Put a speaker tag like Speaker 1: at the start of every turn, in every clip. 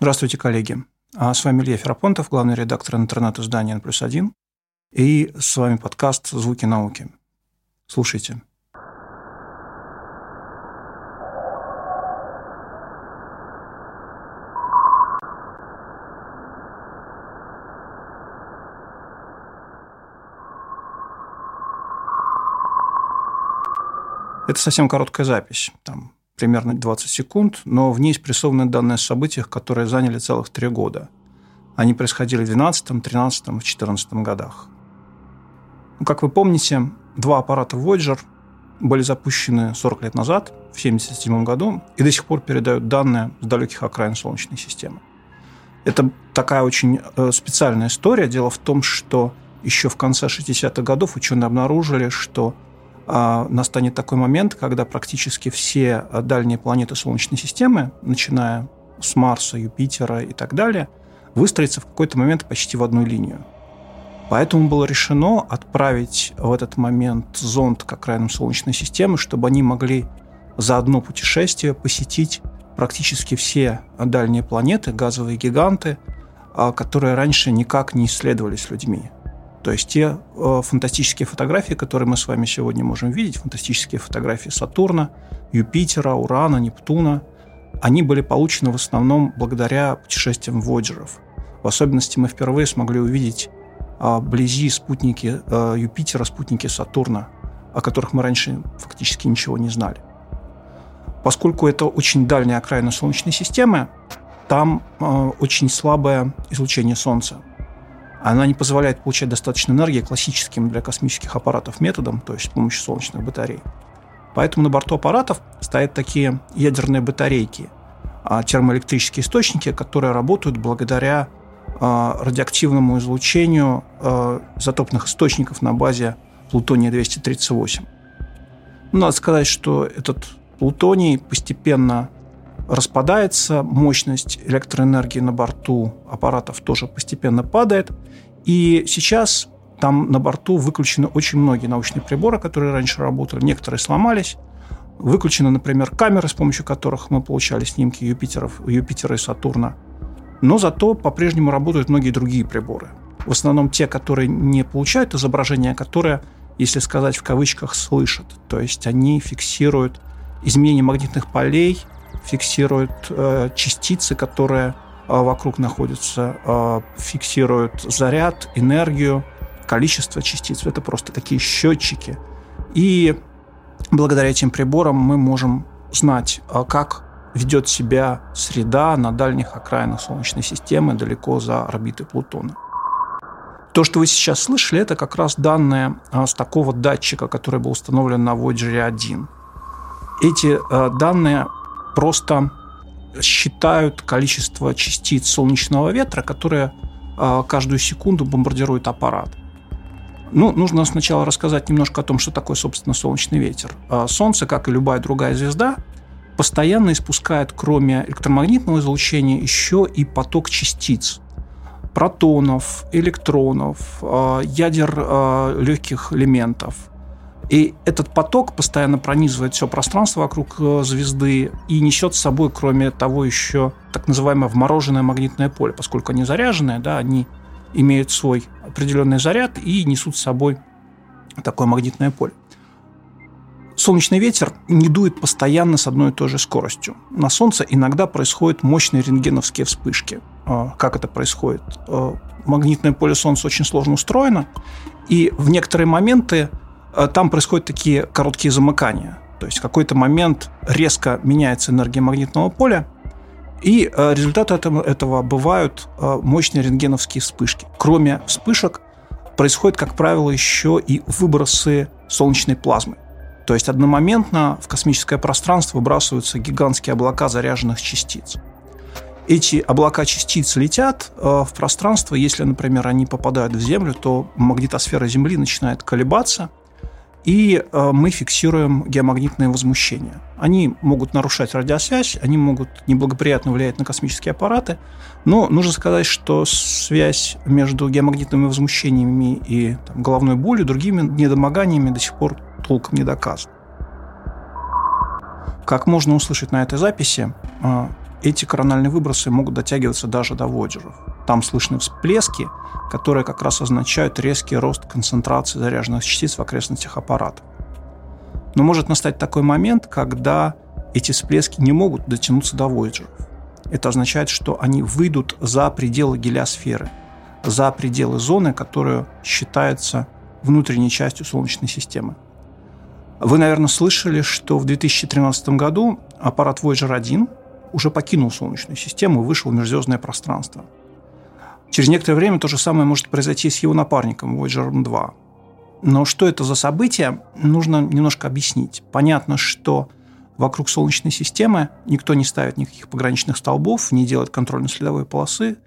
Speaker 1: Здравствуйте, коллеги. А с вами Илья Ферапонтов, главный редактор интернет-издания «N плюс один». И с вами подкаст «Звуки науки». Слушайте. Это совсем короткая запись, там примерно 20 секунд, но в ней спрессованы данные о событиях, которые заняли целых три года. Они происходили в 12, 13 и 14 годах. Ну, как вы помните, два аппарата Voyager были запущены 40 лет назад, в 1977 году, и до сих пор передают данные с далеких окраин Солнечной системы. Это такая очень э, специальная история. Дело в том, что еще в конце 60-х годов ученые обнаружили, что настанет такой момент, когда практически все дальние планеты Солнечной системы, начиная с Марса, Юпитера и так далее, выстроятся в какой-то момент почти в одну линию. Поэтому было решено отправить в этот момент зонд к окраинам Солнечной системы, чтобы они могли за одно путешествие посетить практически все дальние планеты, газовые гиганты, а, которые раньше никак не исследовались людьми. То есть те э, фантастические фотографии, которые мы с вами сегодня можем видеть, фантастические фотографии Сатурна, Юпитера, Урана, Нептуна, они были получены в основном благодаря путешествиям Воджеров. В особенности мы впервые смогли увидеть э, вблизи спутники э, Юпитера, спутники Сатурна, о которых мы раньше фактически ничего не знали. Поскольку это очень дальняя окраина Солнечной системы, там э, очень слабое излучение Солнца – она не позволяет получать достаточно энергии классическим для космических аппаратов методом, то есть с помощью солнечных батарей. Поэтому на борту аппаратов стоят такие ядерные батарейки, а, термоэлектрические источники, которые работают благодаря а, радиоактивному излучению а, изотопных источников на базе плутония-238. Ну, надо сказать, что этот плутоний постепенно распадается, мощность электроэнергии на борту аппаратов тоже постепенно падает. И сейчас там на борту выключены очень многие научные приборы, которые раньше работали. Некоторые сломались. Выключены, например, камеры, с помощью которых мы получали снимки Юпитеров, Юпитера и Сатурна. Но зато по-прежнему работают многие другие приборы. В основном те, которые не получают изображения, которые, если сказать в кавычках, слышат. То есть они фиксируют изменение магнитных полей фиксирует э, частицы, которые э, вокруг находятся, э, фиксируют заряд, энергию, количество частиц. Это просто такие счетчики. И благодаря этим приборам мы можем знать, как ведет себя среда на дальних окраинах Солнечной системы, далеко за орбитой Плутона. То, что вы сейчас слышали, это как раз данные с такого датчика, который был установлен на Voyager 1. Эти данные просто считают количество частиц солнечного ветра, которые а, каждую секунду бомбардирует аппарат. Ну, нужно сначала рассказать немножко о том, что такое, собственно, солнечный ветер. А, Солнце, как и любая другая звезда, постоянно испускает, кроме электромагнитного излучения, еще и поток частиц протонов, электронов, а, ядер легких элементов, и этот поток постоянно пронизывает все пространство вокруг э, звезды и несет с собой, кроме того, еще так называемое вмороженное магнитное поле, поскольку они заряженные, да, они имеют свой определенный заряд и несут с собой такое магнитное поле. Солнечный ветер не дует постоянно с одной и той же скоростью. На Солнце иногда происходят мощные рентгеновские вспышки. А, как это происходит? А, магнитное поле Солнца очень сложно устроено, и в некоторые моменты там происходят такие короткие замыкания. То есть в какой-то момент резко меняется энергия магнитного поля, и э, результаты этого, бывают э, мощные рентгеновские вспышки. Кроме вспышек происходят, как правило, еще и выбросы солнечной плазмы. То есть одномоментно в космическое пространство выбрасываются гигантские облака заряженных частиц. Эти облака частиц летят в пространство. Если, например, они попадают в Землю, то магнитосфера Земли начинает колебаться – и э, мы фиксируем геомагнитное возмущение. Они могут нарушать радиосвязь, они могут неблагоприятно влиять на космические аппараты, но нужно сказать, что связь между геомагнитными возмущениями и там, головной болью, другими недомоганиями до сих пор толком не доказана. Как можно услышать на этой записи, э, эти корональные выбросы могут дотягиваться даже до Воджеров. Там слышны всплески, которые как раз означают резкий рост концентрации заряженных частиц в окрестностях аппарата. Но может настать такой момент, когда эти всплески не могут дотянуться до Воджеров. Это означает, что они выйдут за пределы гелиосферы, за пределы зоны, которая считается внутренней частью Солнечной системы. Вы, наверное, слышали, что в 2013 году аппарат Voyager 1 уже покинул Солнечную систему и вышел в межзвездное пространство. Через некоторое время то же самое может произойти с его напарником Voyager 2. Но что это за событие, нужно немножко объяснить. Понятно, что вокруг Солнечной системы никто не ставит никаких пограничных столбов, не делает контрольно-следовой полосы,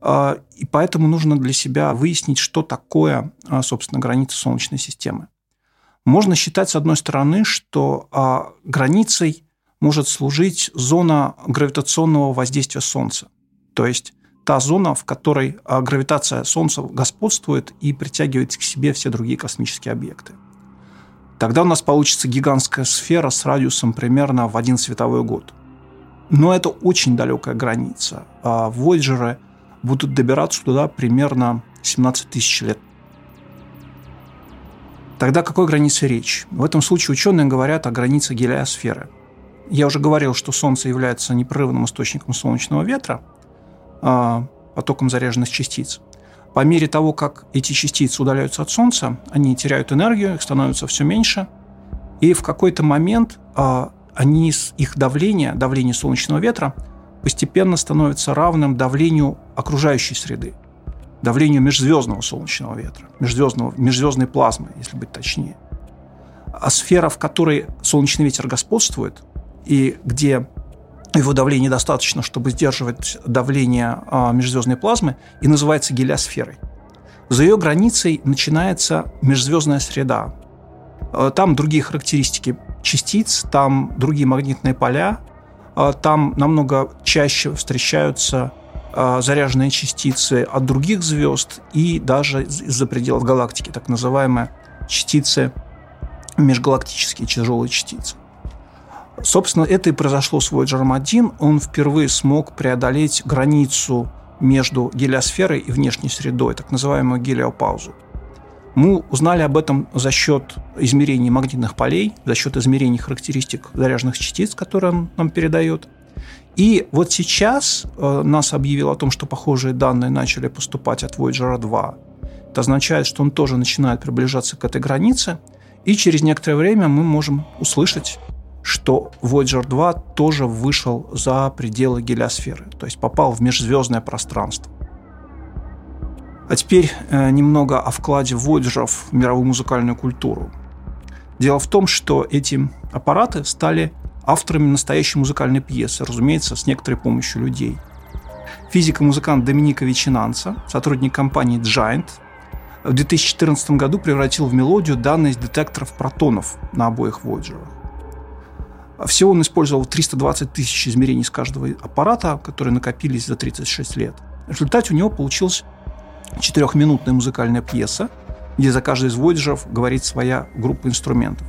Speaker 1: а, и поэтому нужно для себя выяснить, что такое, а, собственно, граница Солнечной системы. Можно считать, с одной стороны, что а, границей может служить зона гравитационного воздействия Солнца. То есть та зона, в которой а, гравитация Солнца господствует и притягивает к себе все другие космические объекты. Тогда у нас получится гигантская сфера с радиусом примерно в один световой год. Но это очень далекая граница. А Вояджеры будут добираться туда примерно 17 тысяч лет. Тогда какой границе речь? В этом случае ученые говорят о границе гелиосферы – я уже говорил, что Солнце является непрерывным источником солнечного ветра, а, потоком заряженных частиц. По мере того, как эти частицы удаляются от Солнца, они теряют энергию, их становится все меньше, и в какой-то момент а, они, их давление, давление солнечного ветра, постепенно становится равным давлению окружающей среды, давлению межзвездного солнечного ветра, межзвездного, межзвездной плазмы, если быть точнее. А сфера, в которой солнечный ветер господствует, и где его давление недостаточно, чтобы сдерживать давление а, межзвездной плазмы, и называется гелиосферой. За ее границей начинается межзвездная среда. А, там другие характеристики частиц, там другие магнитные поля, а, там намного чаще встречаются заряженные частицы от других звезд и даже из-за пределов галактики, так называемые частицы межгалактические тяжелые частицы. Собственно, это и произошло с Voyager 1. Он впервые смог преодолеть границу между гелиосферой и внешней средой, так называемую гелиопаузу. Мы узнали об этом за счет измерений магнитных полей, за счет измерений характеристик заряженных частиц, которые он нам передает. И вот сейчас э, нас объявил о том, что похожие данные начали поступать от Voyager 2. Это означает, что он тоже начинает приближаться к этой границе, и через некоторое время мы можем услышать что Voyager 2 тоже вышел за пределы гелиосферы, то есть попал в межзвездное пространство. А теперь э, немного о вкладе Voyager в мировую музыкальную культуру. Дело в том, что эти аппараты стали авторами настоящей музыкальной пьесы, разумеется, с некоторой помощью людей. Физик и музыкант Доминика Вечинанца, сотрудник компании Giant, в 2014 году превратил в мелодию данные из детекторов протонов на обоих Voyager. Всего он использовал 320 тысяч измерений с каждого аппарата, которые накопились за 36 лет. В результате у него получилась четырехминутная музыкальная пьеса, где за каждый из вояджеров говорит своя группа инструментов.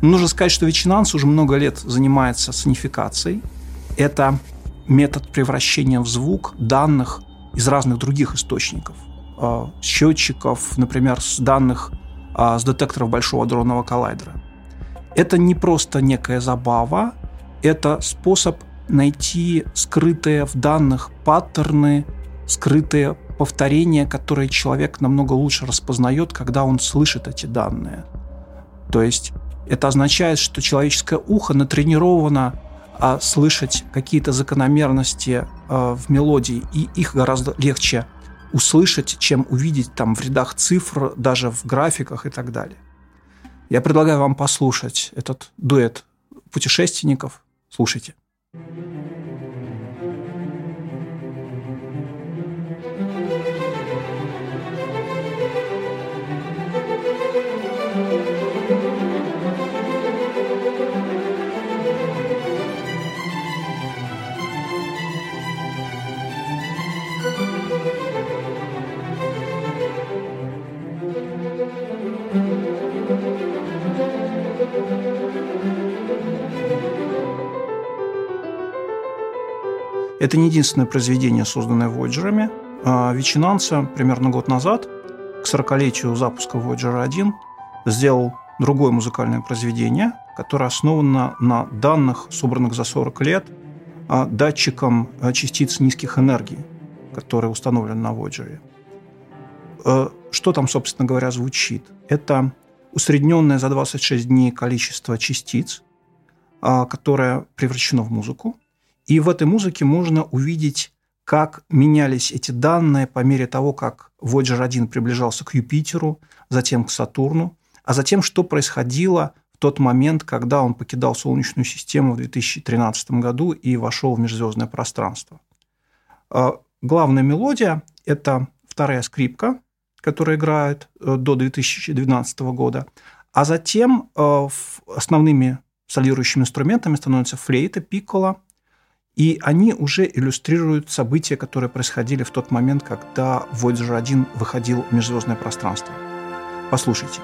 Speaker 1: Но нужно сказать, что Вечинанс уже много лет занимается сонификацией. Это метод превращения в звук данных из разных других источников. А, счетчиков, например, с данных а, с детекторов Большого дронного коллайдера. Это не просто некая забава, это способ найти скрытые в данных паттерны, скрытые повторения, которые человек намного лучше распознает, когда он слышит эти данные. То есть это означает, что человеческое ухо натренировано а, слышать какие-то закономерности а, в мелодии, и их гораздо легче услышать, чем увидеть там в рядах цифр, даже в графиках и так далее. Я предлагаю вам послушать этот дуэт путешественников. Слушайте. Это не единственное произведение, созданное Voyager'ами. А, Ветчинанца примерно год назад, к 40-летию запуска Voyager 1, сделал другое музыкальное произведение, которое основано на данных, собранных за 40 лет а, датчиком а, частиц низких энергий, который установлен на Voyager. Что там, собственно говоря, звучит? Это усредненное за 26 дней количество частиц, которое превращено в музыку. И в этой музыке можно увидеть, как менялись эти данные по мере того, как Voyager 1 приближался к Юпитеру, затем к Сатурну, а затем, что происходило в тот момент, когда он покидал Солнечную систему в 2013 году и вошел в межзвездное пространство. Главная мелодия – это вторая скрипка, которая играет э, до 2012 года, а затем э, основными солирующими инструментами становятся флейта, пикколо, и они уже иллюстрируют события, которые происходили в тот момент, когда Voyager 1 выходил в межзвездное пространство. Послушайте.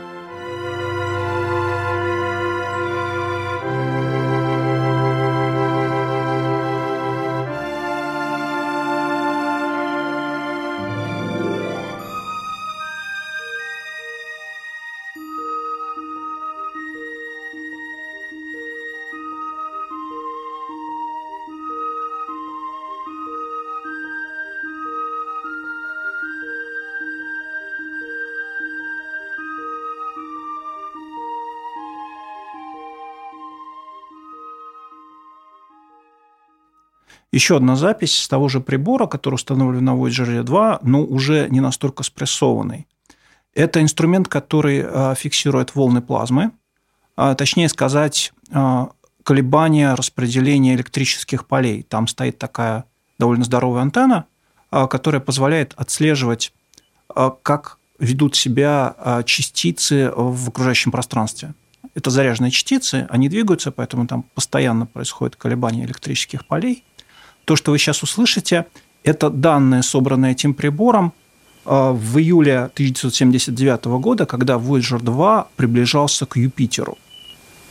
Speaker 1: Еще одна запись с того же прибора, который установлен на Voyager 2, но уже не настолько спрессованный. Это инструмент, который а, фиксирует волны плазмы, а, точнее сказать, а, колебания распределения электрических полей. Там стоит такая довольно здоровая антенна, которая позволяет отслеживать, как ведут себя частицы в окружающем пространстве. Это заряженные частицы, они двигаются, поэтому там постоянно происходит колебание электрических полей – то, что вы сейчас услышите, это данные, собранные этим прибором а, в июле 1979 года, когда Voyager 2 приближался к Юпитеру.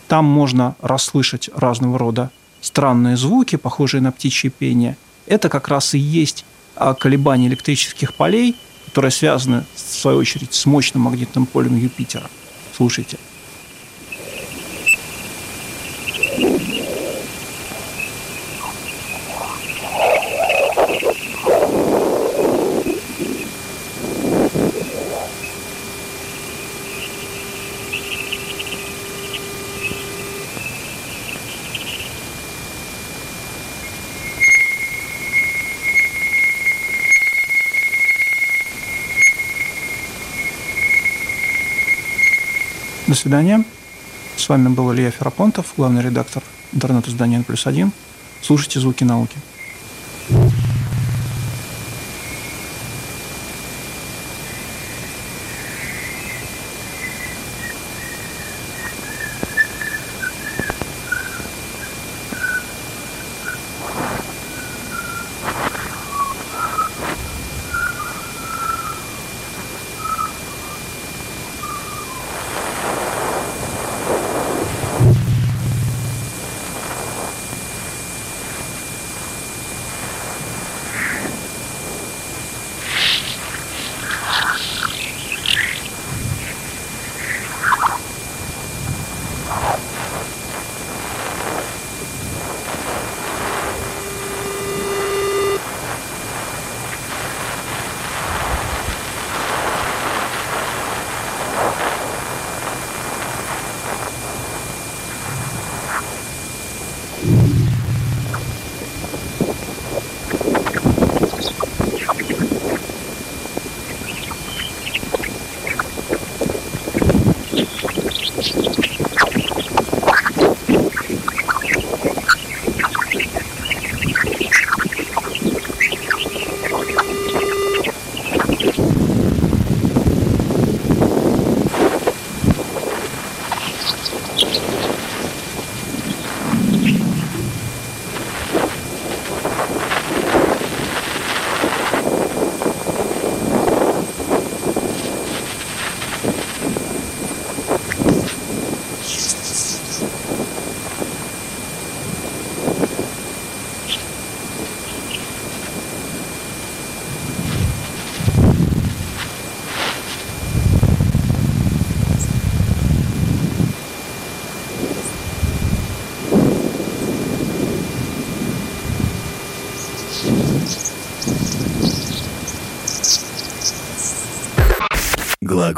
Speaker 1: Там можно расслышать разного рода странные звуки, похожие на птичье пение. Это как раз и есть а, колебания электрических полей, которые связаны, в свою очередь, с мощным магнитным полем Юпитера. Слушайте. До свидания. С вами был Илья Ферапонтов, главный редактор интернет-издания «Плюс один». Слушайте «Звуки науки».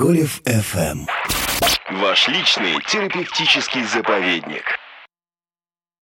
Speaker 2: Глаголев FM. Ваш личный терапевтический заповедник.